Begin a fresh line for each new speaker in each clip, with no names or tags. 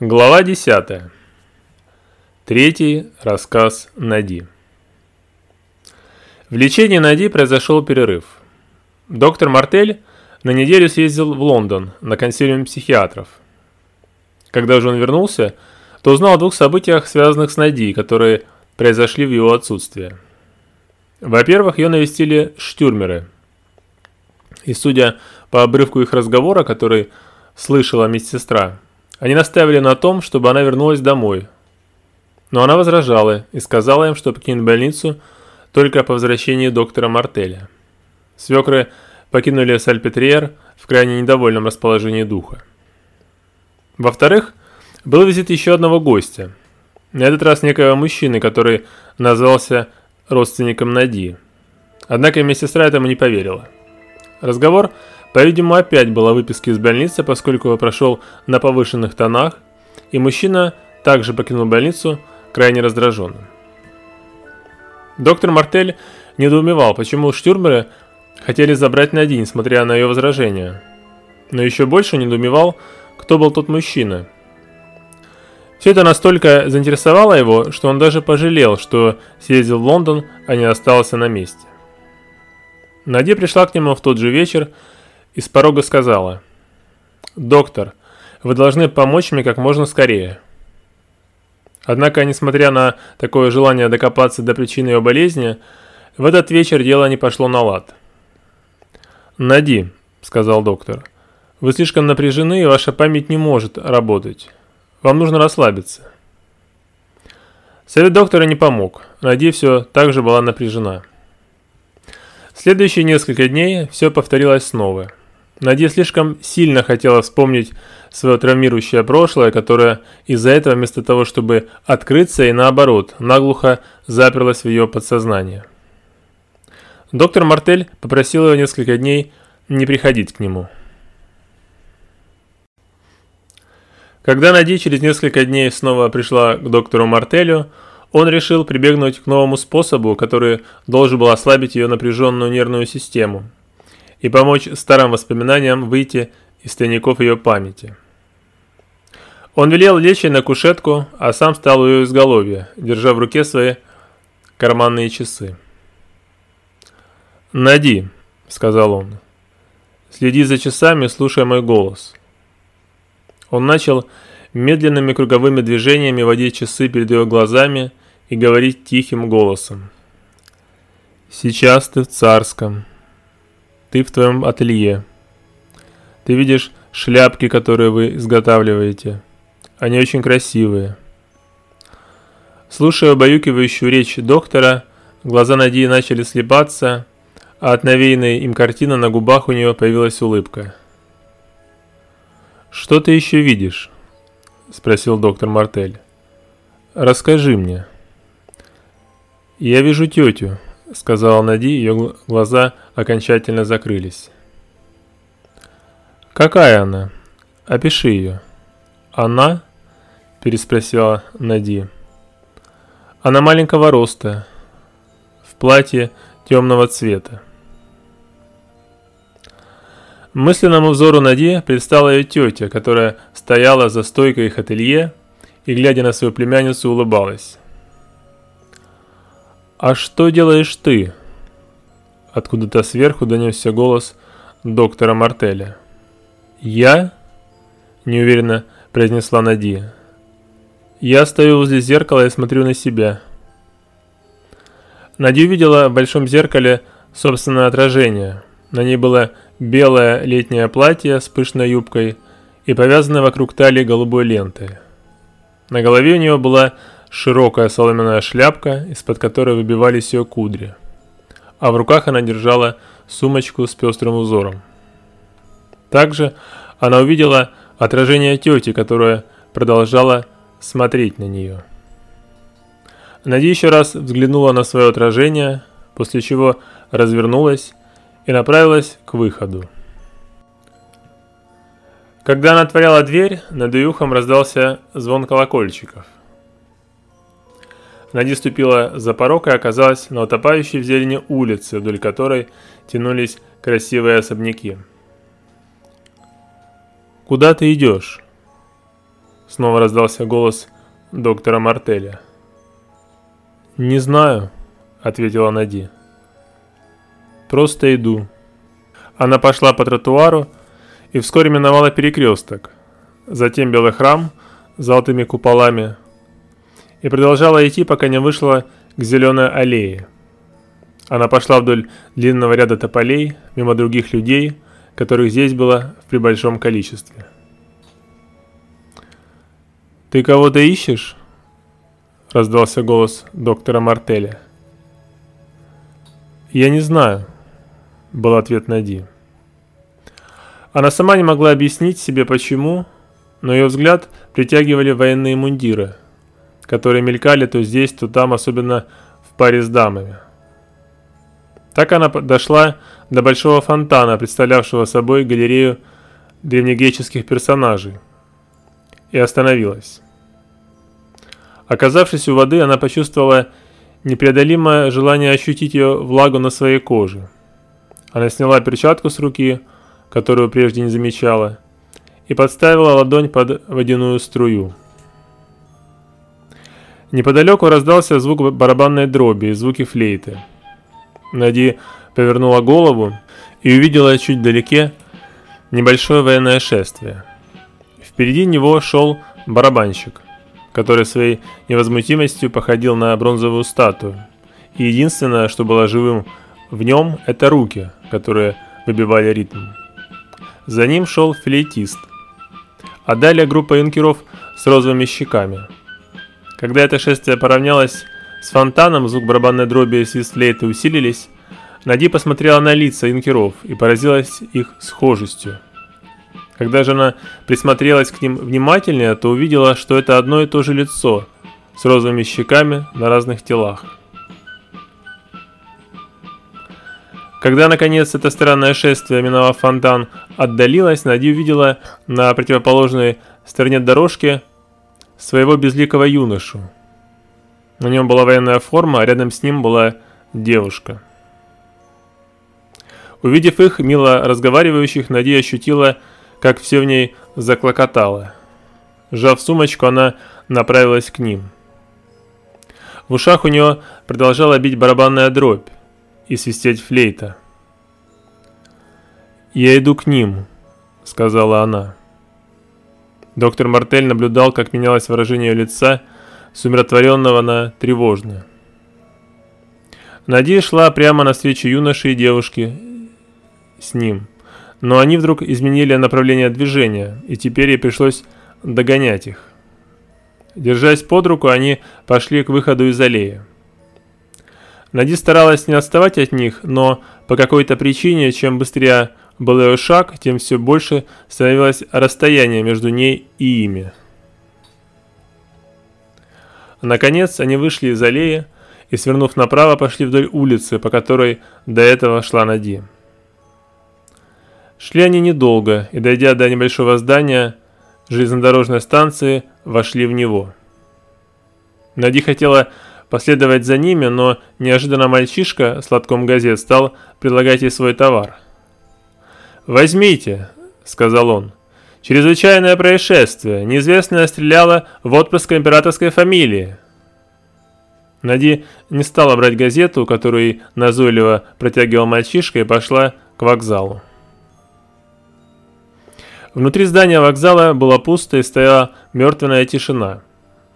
Глава 10. Третий рассказ Нади. В лечении Нади произошел перерыв. Доктор Мартель на неделю съездил в Лондон на консилиум психиатров. Когда же он вернулся, то узнал о двух событиях, связанных с Нади, которые произошли в его отсутствие. Во-первых, ее навестили штюрмеры. И судя по обрывку их разговора, который слышала медсестра, они наставили на том, чтобы она вернулась домой. Но она возражала и сказала им, что покинет больницу только по возвращении доктора Мартеля. Свекры покинули Сальпетриер в крайне недовольном расположении духа. Во-вторых, был визит еще одного гостя. На этот раз некоего мужчины, который назвался родственником Нади. Однако медсестра этому не поверила. Разговор по-видимому, опять была выписка из больницы, поскольку прошел на повышенных тонах, и мужчина также покинул больницу крайне раздраженным. Доктор Мартель недоумевал, почему штюрмеры хотели забрать Нади, несмотря на ее возражения. Но еще больше недоумевал, кто был тот мужчина. Все это настолько заинтересовало его, что он даже пожалел, что съездил в Лондон, а не остался на месте. Нади пришла к нему в тот же вечер, и с порога сказала, «Доктор, вы должны помочь мне как можно скорее». Однако, несмотря на такое желание докопаться до причины ее болезни, в этот вечер дело не пошло на лад. «Нади», — сказал доктор, — «вы слишком напряжены, и ваша память не может работать. Вам нужно расслабиться». Совет доктора не помог. Нади все так же была напряжена. Следующие несколько дней все повторилось снова. Надя слишком сильно хотела вспомнить свое травмирующее прошлое, которое из-за этого вместо того, чтобы открыться и наоборот, наглухо заперлось в ее подсознание. Доктор Мартель попросил ее несколько дней не приходить к нему. Когда Нади через несколько дней снова пришла к доктору Мартелю, он решил прибегнуть к новому способу, который должен был ослабить ее напряженную нервную систему – и помочь старым воспоминаниям выйти из тайников ее памяти. Он велел лечь на кушетку, а сам стал у ее изголовья, держа в руке свои карманные часы. «Нади», — сказал он, — «следи за часами, слушай мой голос». Он начал медленными круговыми движениями водить часы перед ее глазами и говорить тихим голосом. «Сейчас ты в царском». Ты в твоем ателье. Ты видишь шляпки, которые вы изготавливаете. Они очень красивые. Слушая убаюкивающую речь доктора, глаза Надии начали слепаться, а от навеянной им картины на губах у нее появилась улыбка. «Что ты еще видишь?» – спросил доктор Мартель. «Расскажи мне». «Я вижу тетю», — сказала Нади, ее глаза окончательно закрылись. «Какая она? Опиши ее». «Она?» – переспросила Нади. «Она маленького роста, в платье темного цвета». Мысленному взору Нади предстала ее тетя, которая стояла за стойкой их ателье и, глядя на свою племянницу, улыбалась. «А что делаешь ты?» Откуда-то сверху донесся голос доктора Мартеля. «Я?» – неуверенно произнесла Надия. «Я стою возле зеркала и смотрю на себя». Надя увидела в большом зеркале собственное отражение. На ней было белое летнее платье с пышной юбкой и повязанное вокруг талии голубой лентой. На голове у нее была широкая соломенная шляпка, из-под которой выбивались ее кудри. А в руках она держала сумочку с пестрым узором. Также она увидела отражение тети, которая продолжала смотреть на нее. Нади еще раз взглянула на свое отражение, после чего развернулась и направилась к выходу. Когда она отворяла дверь, над ее ухом раздался звон колокольчиков. Нади ступила за порог и оказалась на утопающей в зелени улице, вдоль которой тянулись красивые особняки. «Куда ты идешь?» снова раздался голос доктора Мартеля. «Не знаю», — ответила Нади. «Просто иду». Она пошла по тротуару и вскоре миновала перекресток, затем белый храм с золотыми куполами и продолжала идти, пока не вышла к зеленой аллее. Она пошла вдоль длинного ряда тополей, мимо других людей, которых здесь было в прибольшом количестве. «Ты кого-то ищешь?» – раздался голос доктора Мартеля. «Я не знаю», – был ответ Нади. Она сама не могла объяснить себе почему, но ее взгляд притягивали военные мундиры, которые мелькали то здесь, то там, особенно в паре с дамами. Так она дошла до большого фонтана, представлявшего собой галерею древнегреческих персонажей, и остановилась. Оказавшись у воды, она почувствовала непреодолимое желание ощутить ее влагу на своей коже. Она сняла перчатку с руки, которую прежде не замечала, и подставила ладонь под водяную струю. Неподалеку раздался звук барабанной дроби и звуки флейты. Нади повернула голову и увидела чуть вдалеке небольшое военное шествие. Впереди него шел барабанщик, который своей невозмутимостью походил на бронзовую статую. И единственное, что было живым в нем, это руки, которые выбивали ритм. За ним шел флейтист, а далее группа юнкеров с розовыми щеками. Когда это шествие поравнялось с фонтаном звук барабанной дроби и свист флейты усилились. Нади посмотрела на лица юнкеров и поразилась их схожестью. Когда же она присмотрелась к ним внимательнее, то увидела, что это одно и то же лицо с розовыми щеками на разных телах. Когда, наконец, это странное шествие, миновав фонтан, отдалилось, Нади увидела на противоположной стороне дорожки своего безликого юношу, на нем была военная форма, а рядом с ним была девушка. Увидев их, мило разговаривающих, Надя ощутила, как все в ней заклокотало. Сжав сумочку, она направилась к ним. В ушах у нее продолжала бить барабанная дробь и свистеть флейта. «Я иду к ним», — сказала она. Доктор Мартель наблюдал, как менялось выражение лица, — с умиротворенного на тревожное. Надя шла прямо навстречу юноше и девушке с ним, но они вдруг изменили направление движения, и теперь ей пришлось догонять их. Держась под руку, они пошли к выходу из аллеи. Нади старалась не отставать от них, но по какой-то причине, чем быстрее был ее шаг, тем все больше становилось расстояние между ней и ими. Наконец они вышли из аллеи и, свернув направо, пошли вдоль улицы, по которой до этого шла Нади. Шли они недолго, и, дойдя до небольшого здания железнодорожной станции, вошли в него. Нади хотела последовать за ними, но неожиданно мальчишка с лотком газет стал предлагать ей свой товар. «Возьмите», — сказал он. Чрезвычайное происшествие. Неизвестная стреляла в отпрыска императорской фамилии. Нади не стала брать газету, которую назойливо протягивал мальчишка, и пошла к вокзалу. Внутри здания вокзала было пусто и стояла мертвенная тишина.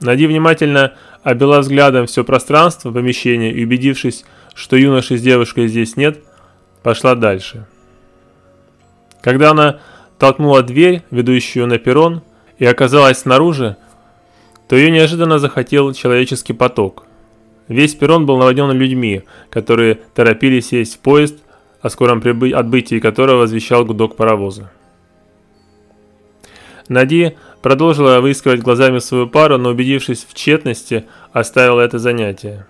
Нади внимательно обвела взглядом все пространство помещения и, убедившись, что юноши с девушкой здесь нет, пошла дальше. Когда она толкнула дверь, ведущую на перрон, и оказалась снаружи, то ее неожиданно захотел человеческий поток. Весь перрон был наводнен людьми, которые торопились сесть в поезд, о скором прибы... отбытии которого возвещал гудок паровоза. Нади продолжила выискивать глазами свою пару, но убедившись в тщетности, оставила это занятие.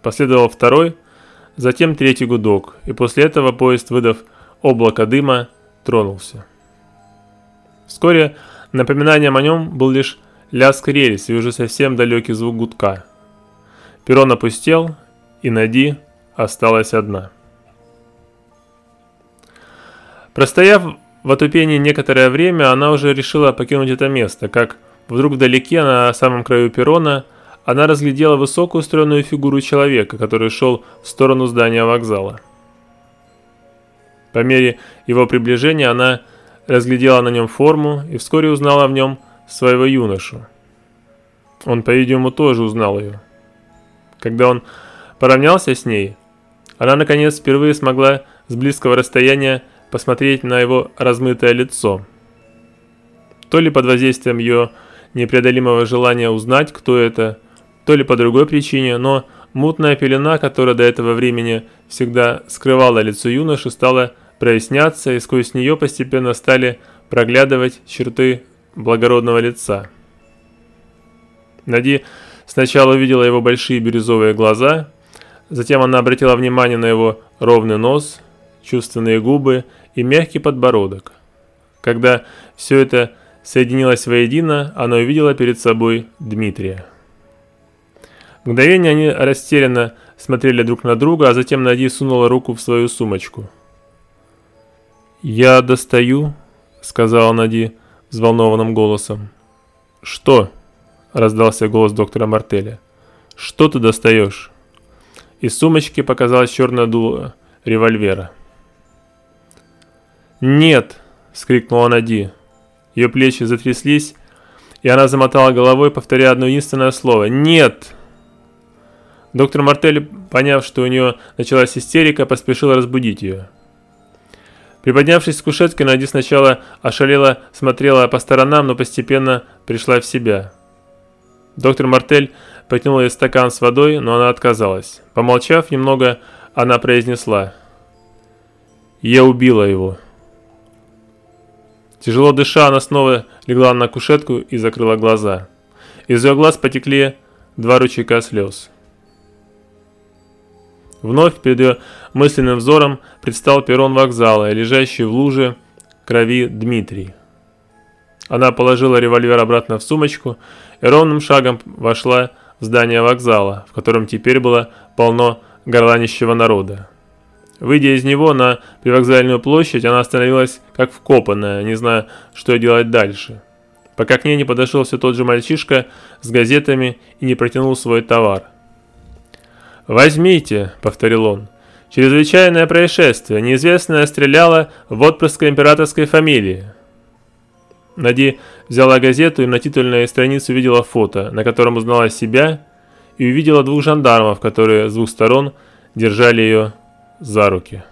Последовал второй, затем третий гудок, и после этого поезд, выдав облако дыма, тронулся. Вскоре напоминанием о нем был лишь лязг рельс и уже совсем далекий звук гудка. Перрон опустел, и Нади осталась одна. Простояв в отупении некоторое время, она уже решила покинуть это место, как вдруг вдалеке, на самом краю перрона, она разглядела высокую стройную фигуру человека, который шел в сторону здания вокзала. По мере его приближения она разглядела на нем форму и вскоре узнала в нем своего юношу. Он, по-видимому, тоже узнал ее. Когда он поравнялся с ней, она, наконец, впервые смогла с близкого расстояния посмотреть на его размытое лицо. То ли под воздействием ее непреодолимого желания узнать, кто это, то ли по другой причине, но мутная пелена, которая до этого времени всегда скрывала лицо юноши, стала проясняться, и сквозь нее постепенно стали проглядывать черты благородного лица. Нади сначала увидела его большие бирюзовые глаза, затем она обратила внимание на его ровный нос, чувственные губы и мягкий подбородок. Когда все это соединилось воедино, она увидела перед собой Дмитрия. Мгновение они растерянно смотрели друг на друга, а затем Нади сунула руку в свою сумочку. «Я достаю», — сказала Нади взволнованным голосом. «Что?» — раздался голос доктора Мартеля. «Что ты достаешь?» Из сумочки показалась черная дуло револьвера. «Нет!» — вскрикнула Нади. Ее плечи затряслись, и она замотала головой, повторяя одно единственное слово. «Нет!» Доктор Мартель, поняв, что у нее началась истерика, поспешил разбудить ее. Приподнявшись с кушетки, Нади сначала ошалела, смотрела по сторонам, но постепенно пришла в себя. Доктор Мартель протянул ей стакан с водой, но она отказалась. Помолчав немного, она произнесла «Я убила его». Тяжело дыша, она снова легла на кушетку и закрыла глаза. Из ее глаз потекли два ручейка слез. Вновь перед ее мысленным взором предстал перрон вокзала и лежащий в луже крови Дмитрий. Она положила револьвер обратно в сумочку и ровным шагом вошла в здание вокзала, в котором теперь было полно горланищего народа. Выйдя из него на привокзальную площадь, она остановилась как вкопанная, не зная, что делать дальше. Пока к ней не подошел все тот же мальчишка с газетами и не протянул свой товар. «Возьмите», — повторил он. «Чрезвычайное происшествие. Неизвестная стреляла в отпрыска императорской фамилии». Нади взяла газету и на титульной странице увидела фото, на котором узнала себя и увидела двух жандармов, которые с двух сторон держали ее за руки.